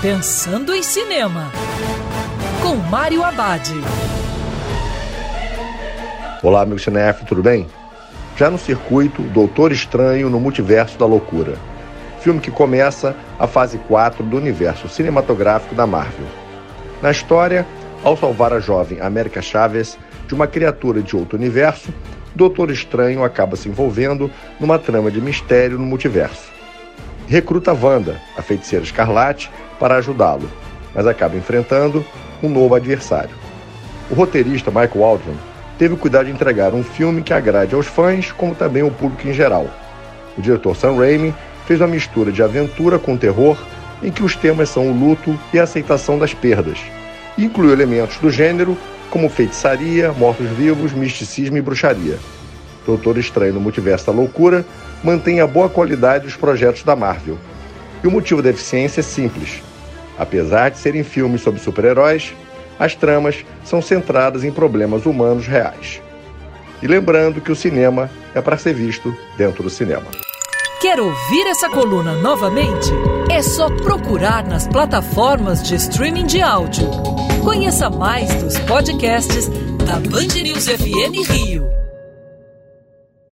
Pensando em Cinema, com Mário Abad. Olá, meu cinef, tudo bem? Já no circuito, Doutor Estranho no Multiverso da Loucura. Filme que começa a fase 4 do universo cinematográfico da Marvel. Na história, ao salvar a jovem América Chaves de uma criatura de outro universo, Doutor Estranho acaba se envolvendo numa trama de mistério no multiverso. Recruta Wanda, a feiticeira escarlate, para ajudá-lo, mas acaba enfrentando um novo adversário. O roteirista Michael Waldron teve o cuidado de entregar um filme que agrade aos fãs, como também ao público em geral. O diretor Sam Raimi fez uma mistura de aventura com terror, em que os temas são o luto e a aceitação das perdas, incluiu elementos do gênero como feitiçaria, mortos-vivos, misticismo e bruxaria. Doutor Estranho no Multiverso da Loucura mantém a boa qualidade dos projetos da Marvel. E o motivo da eficiência é simples. Apesar de serem filmes sobre super-heróis, as tramas são centradas em problemas humanos reais. E lembrando que o cinema é para ser visto dentro do cinema. Quer ouvir essa coluna novamente? É só procurar nas plataformas de streaming de áudio. Conheça mais dos podcasts da Band News FM Rio.